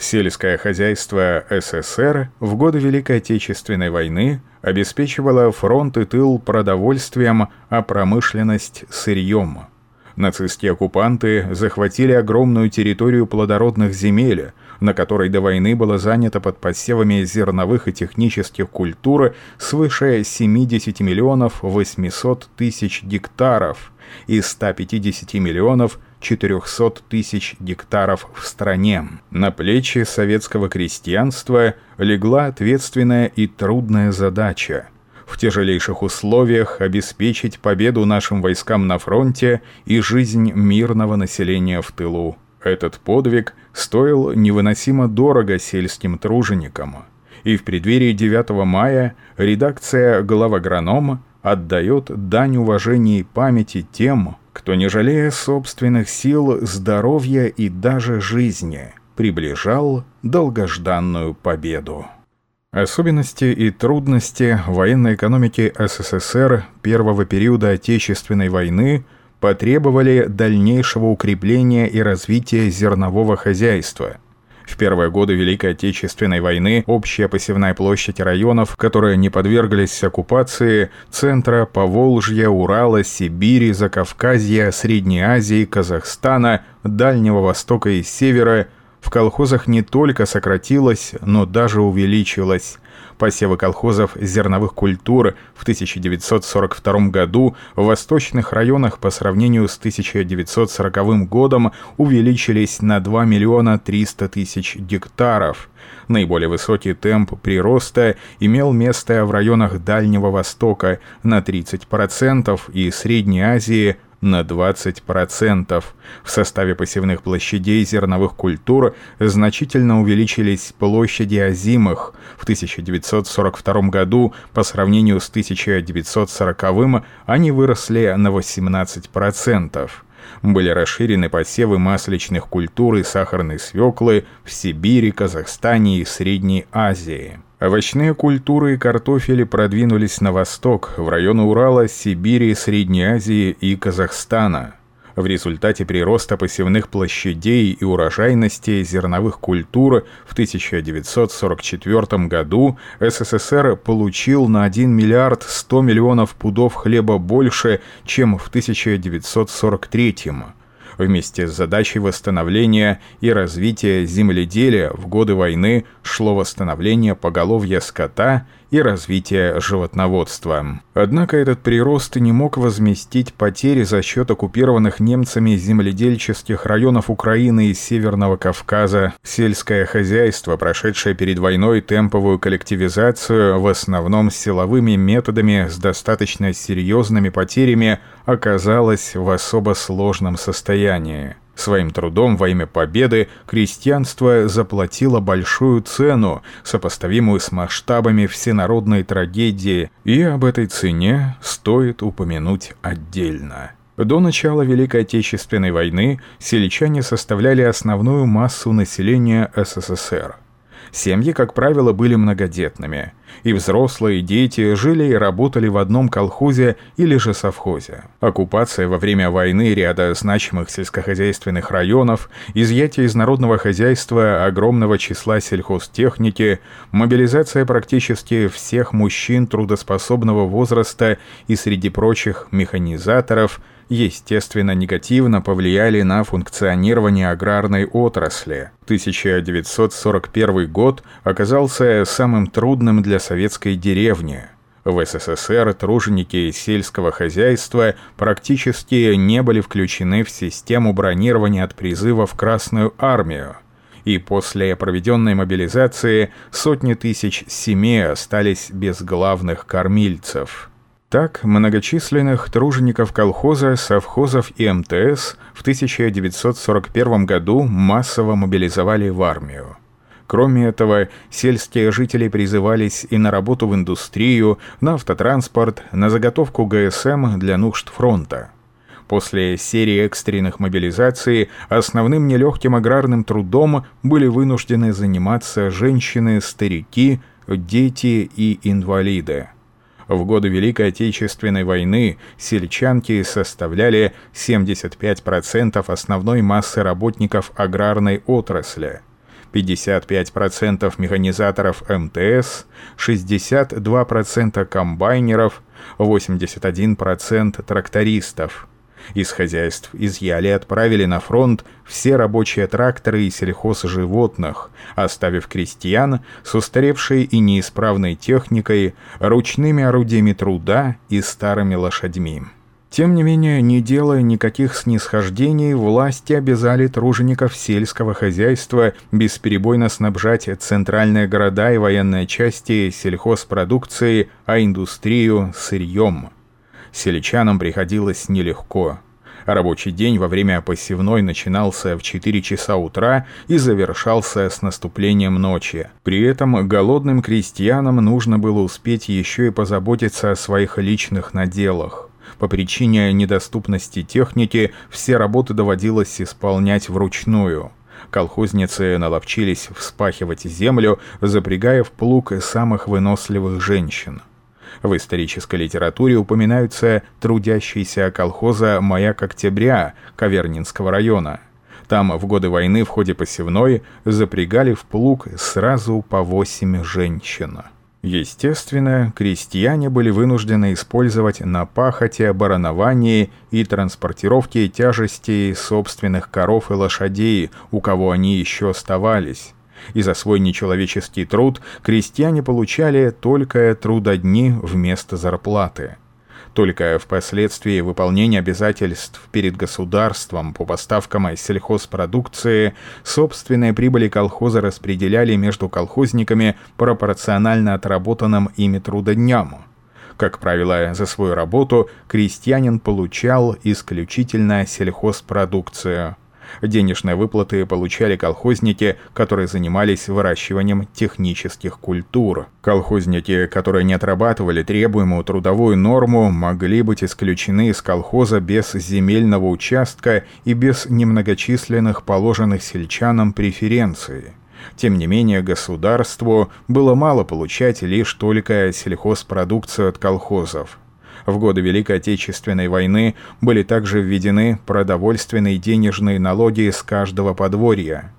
Сельское хозяйство СССР в годы Великой Отечественной войны обеспечивало фронт и тыл продовольствием, а промышленность – сырьем. Нацистские оккупанты захватили огромную территорию плодородных земель, на которой до войны было занято под посевами зерновых и технических культур свыше 70 миллионов 800 тысяч гектаров и 150 миллионов 400 тысяч гектаров в стране. На плечи советского крестьянства легла ответственная и трудная задача в тяжелейших условиях обеспечить победу нашим войскам на фронте и жизнь мирного населения в тылу. Этот подвиг стоил невыносимо дорого сельским труженикам, и в преддверии 9 мая редакция «Главагронома» отдает дань уважения и памяти тем, кто, не жалея собственных сил, здоровья и даже жизни, приближал долгожданную победу. Особенности и трудности военной экономики СССР первого периода Отечественной войны потребовали дальнейшего укрепления и развития зернового хозяйства – в первые годы Великой Отечественной войны общая посевная площадь районов, которые не подверглись оккупации, центра Поволжья, Урала, Сибири, Закавказья, Средней Азии, Казахстана, Дальнего Востока и Севера в колхозах не только сократилась, но даже увеличилась – посевы колхозов зерновых культур в 1942 году в восточных районах по сравнению с 1940 годом увеличились на 2 миллиона 300 тысяч гектаров. Наиболее высокий темп прироста имел место в районах Дальнего Востока на 30% и Средней Азии – на 20%. В составе посевных площадей зерновых культур значительно увеличились площади озимых. В 1942 году по сравнению с 1940 они выросли на 18% были расширены посевы масличных культур и сахарной свеклы в Сибири, Казахстане и Средней Азии. Овощные культуры и картофели продвинулись на восток, в районы Урала, Сибири, Средней Азии и Казахстана. В результате прироста посевных площадей и урожайности зерновых культур в 1944 году СССР получил на 1 миллиард 100 миллионов пудов хлеба больше, чем в 1943 году Вместе с задачей восстановления и развития земледелия в годы войны шло восстановление поголовья скота и развитие животноводства. Однако этот прирост не мог возместить потери за счет оккупированных немцами земледельческих районов Украины и Северного Кавказа. Сельское хозяйство, прошедшее перед войной темповую коллективизацию, в основном силовыми методами с достаточно серьезными потерями, оказалось в особо сложном состоянии. Своим трудом во имя победы крестьянство заплатило большую цену, сопоставимую с масштабами всенародной трагедии, и об этой цене стоит упомянуть отдельно. До начала Великой Отечественной войны сельчане составляли основную массу населения СССР – Семьи, как правило, были многодетными. И взрослые, и дети жили и работали в одном колхозе или же совхозе. Оккупация во время войны ряда значимых сельскохозяйственных районов, изъятие из народного хозяйства огромного числа сельхозтехники, мобилизация практически всех мужчин трудоспособного возраста и среди прочих механизаторов – естественно, негативно повлияли на функционирование аграрной отрасли. 1941 год оказался самым трудным для советской деревни. В СССР труженики сельского хозяйства практически не были включены в систему бронирования от призыва в Красную армию и после проведенной мобилизации сотни тысяч семей остались без главных кормильцев. Так, многочисленных тружеников колхоза, совхозов и МТС в 1941 году массово мобилизовали в армию. Кроме этого, сельские жители призывались и на работу в индустрию, на автотранспорт, на заготовку ГСМ для нужд фронта. После серии экстренных мобилизаций основным нелегким аграрным трудом были вынуждены заниматься женщины, старики, дети и инвалиды. В годы Великой Отечественной войны сельчанки составляли 75% основной массы работников аграрной отрасли. 55% механизаторов МТС, 62% комбайнеров, 81% трактористов. Из хозяйств изъяли и отправили на фронт все рабочие тракторы и сельхозживотных, оставив крестьян с устаревшей и неисправной техникой, ручными орудиями труда и старыми лошадьми. Тем не менее, не делая никаких снисхождений, власти обязали тружеников сельского хозяйства бесперебойно снабжать центральные города и военные части сельхозпродукцией, а индустрию – сырьем. Сельчанам приходилось нелегко. Рабочий день во время посевной начинался в 4 часа утра и завершался с наступлением ночи. При этом голодным крестьянам нужно было успеть еще и позаботиться о своих личных наделах. По причине недоступности техники все работы доводилось исполнять вручную. Колхозницы наловчились вспахивать землю, запрягая в плуг самых выносливых женщин. В исторической литературе упоминаются трудящиеся колхоза «Маяк Октября» Кавернинского района. Там в годы войны в ходе посевной запрягали в плуг сразу по восемь женщин. Естественно, крестьяне были вынуждены использовать на пахоте, барановании и транспортировке тяжестей собственных коров и лошадей, у кого они еще оставались. И за свой нечеловеческий труд крестьяне получали только трудодни вместо зарплаты. Только впоследствии выполнения обязательств перед государством по поставкам сельхозпродукции собственные прибыли колхоза распределяли между колхозниками пропорционально отработанным ими трудодням. Как правило, за свою работу крестьянин получал исключительно сельхозпродукцию – Денежные выплаты получали колхозники, которые занимались выращиванием технических культур. Колхозники, которые не отрабатывали требуемую трудовую норму, могли быть исключены из колхоза без земельного участка и без немногочисленных положенных сельчанам преференций. Тем не менее, государству было мало получать лишь только сельхозпродукцию от колхозов. В годы Великой Отечественной войны были также введены продовольственные и денежные налоги с каждого подворья.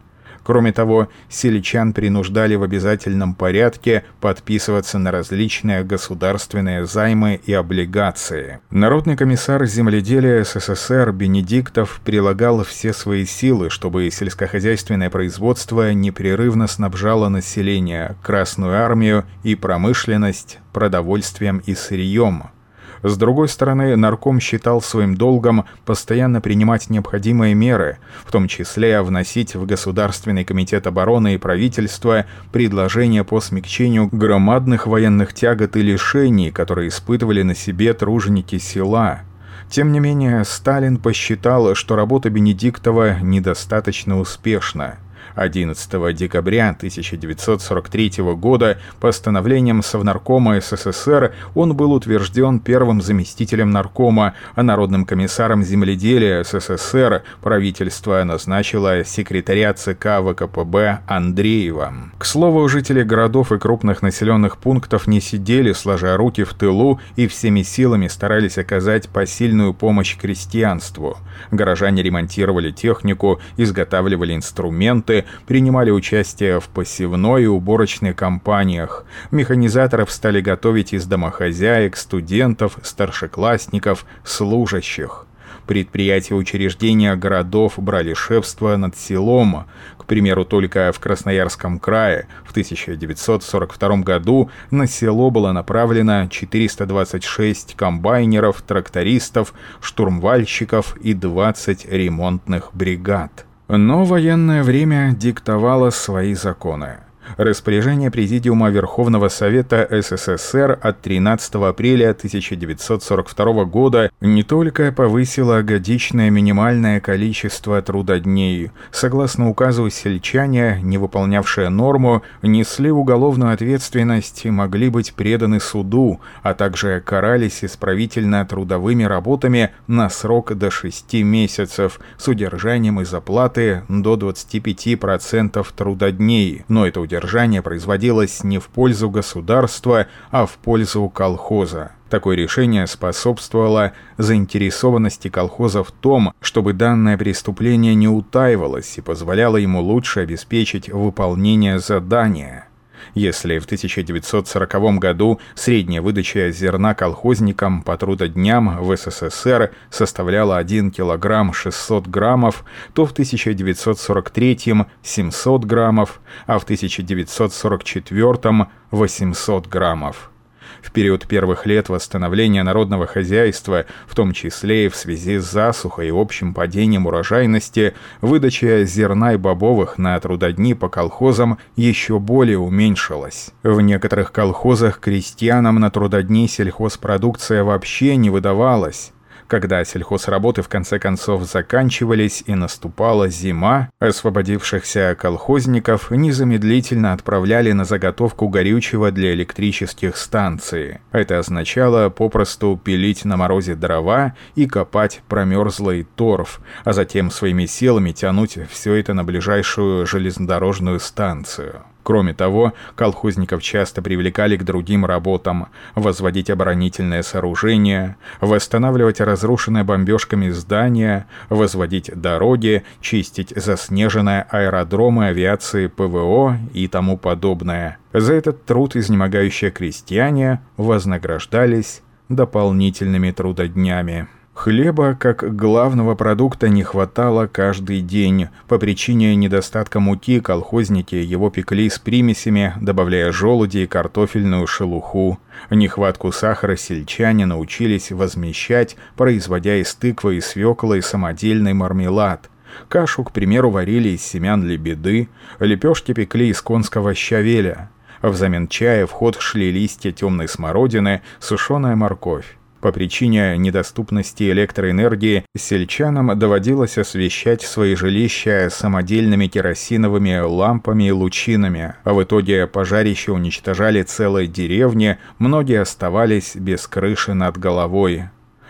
Кроме того, сельчан принуждали в обязательном порядке подписываться на различные государственные займы и облигации. Народный комиссар земледелия СССР Бенедиктов прилагал все свои силы, чтобы сельскохозяйственное производство непрерывно снабжало население, Красную армию и промышленность продовольствием и сырьем. С другой стороны, нарком считал своим долгом постоянно принимать необходимые меры, в том числе вносить в Государственный комитет обороны и правительства предложения по смягчению громадных военных тягот и лишений, которые испытывали на себе труженики села. Тем не менее, Сталин посчитал, что работа Бенедиктова недостаточно успешна. 11 декабря 1943 года постановлением Совнаркома СССР он был утвержден первым заместителем наркома, а народным комиссаром земледелия СССР правительство назначило секретаря ЦК ВКПБ Андреева. К слову, жители городов и крупных населенных пунктов не сидели, сложа руки в тылу, и всеми силами старались оказать посильную помощь крестьянству. Горожане ремонтировали технику, изготавливали инструменты, принимали участие в посевной и уборочной кампаниях. Механизаторов стали готовить из домохозяек, студентов, старшеклассников, служащих. Предприятия учреждения городов брали шефство над селом. К примеру, только в Красноярском крае в 1942 году на село было направлено 426 комбайнеров, трактористов, штурмвальщиков и 20 ремонтных бригад. Но военное время диктовало свои законы. Распоряжение Президиума Верховного Совета СССР от 13 апреля 1942 года не только повысило годичное минимальное количество трудодней. Согласно указу сельчане, не выполнявшие норму, несли уголовную ответственность и могли быть преданы суду, а также карались исправительно-трудовыми работами на срок до 6 месяцев с удержанием из оплаты до 25% трудодней. Но это удержание содержание производилось не в пользу государства, а в пользу колхоза. Такое решение способствовало заинтересованности колхоза в том, чтобы данное преступление не утаивалось и позволяло ему лучше обеспечить выполнение задания. Если в 1940 году средняя выдача зерна колхозникам по трудодням в СССР составляла 1 килограмм 600 граммов, то в 1943 – 700 граммов, а в 1944 – 800 граммов в период первых лет восстановления народного хозяйства, в том числе и в связи с засухой и общим падением урожайности, выдача зерна и бобовых на трудодни по колхозам еще более уменьшилась. В некоторых колхозах крестьянам на трудодни сельхозпродукция вообще не выдавалась. Когда сельхозработы в конце концов заканчивались и наступала зима, освободившихся колхозников незамедлительно отправляли на заготовку горючего для электрических станций. Это означало попросту пилить на морозе дрова и копать промерзлый торф, а затем своими силами тянуть все это на ближайшую железнодорожную станцию. Кроме того, колхозников часто привлекали к другим работам – возводить оборонительное сооружение, восстанавливать разрушенные бомбежками здания, возводить дороги, чистить заснеженные аэродромы авиации ПВО и тому подобное. За этот труд изнемогающие крестьяне вознаграждались дополнительными трудоднями. Хлеба как главного продукта не хватало каждый день. По причине недостатка муки колхозники его пекли с примесями, добавляя желуди и картофельную шелуху. Нехватку сахара сельчане научились возмещать, производя из тыквы и свеклы самодельный мармелад. Кашу, к примеру, варили из семян лебеды, лепешки пекли из конского щавеля. Взамен чая в ход шли листья темной смородины, сушеная морковь. По причине недоступности электроэнергии сельчанам доводилось освещать свои жилища самодельными керосиновыми лампами и лучинами, а в итоге пожарища уничтожали целые деревни, многие оставались без крыши над головой.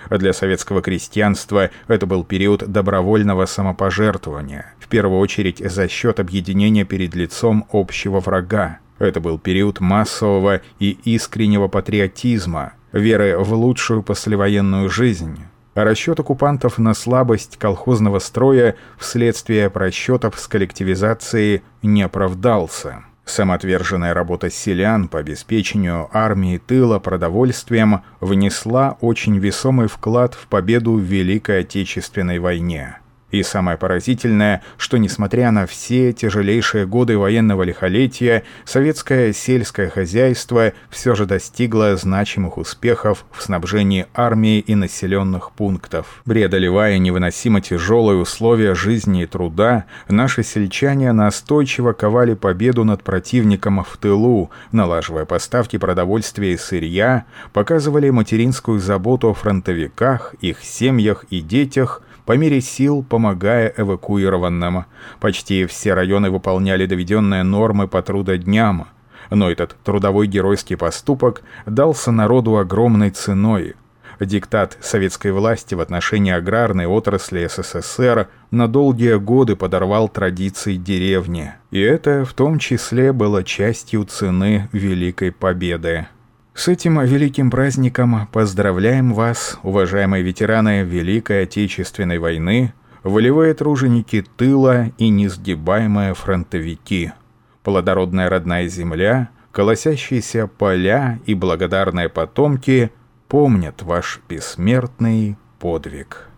Для советского крестьянства это был период добровольного самопожертвования, в первую очередь за счет объединения перед лицом общего врага. Это был период массового и искреннего патриотизма, веры в лучшую послевоенную жизнь. расчет оккупантов на слабость колхозного строя вследствие просчетов с коллективизацией не оправдался. Самоотверженная работа селян по обеспечению армии тыла продовольствием внесла очень весомый вклад в победу в Великой Отечественной войне. И самое поразительное, что несмотря на все тяжелейшие годы военного лихолетия, советское сельское хозяйство все же достигло значимых успехов в снабжении армии и населенных пунктов. Преодолевая невыносимо тяжелые условия жизни и труда, наши сельчане настойчиво ковали победу над противником в тылу, налаживая поставки продовольствия и сырья, показывали материнскую заботу о фронтовиках, их семьях и детях – по мере сил помогая эвакуированным. Почти все районы выполняли доведенные нормы по трудодням. Но этот трудовой геройский поступок дался народу огромной ценой. Диктат советской власти в отношении аграрной отрасли СССР на долгие годы подорвал традиции деревни. И это в том числе было частью цены Великой Победы. С этим великим праздником поздравляем вас, уважаемые ветераны Великой Отечественной войны, волевые труженики тыла и несгибаемые фронтовики. Плодородная родная земля, колосящиеся поля и благодарные потомки помнят ваш бессмертный подвиг.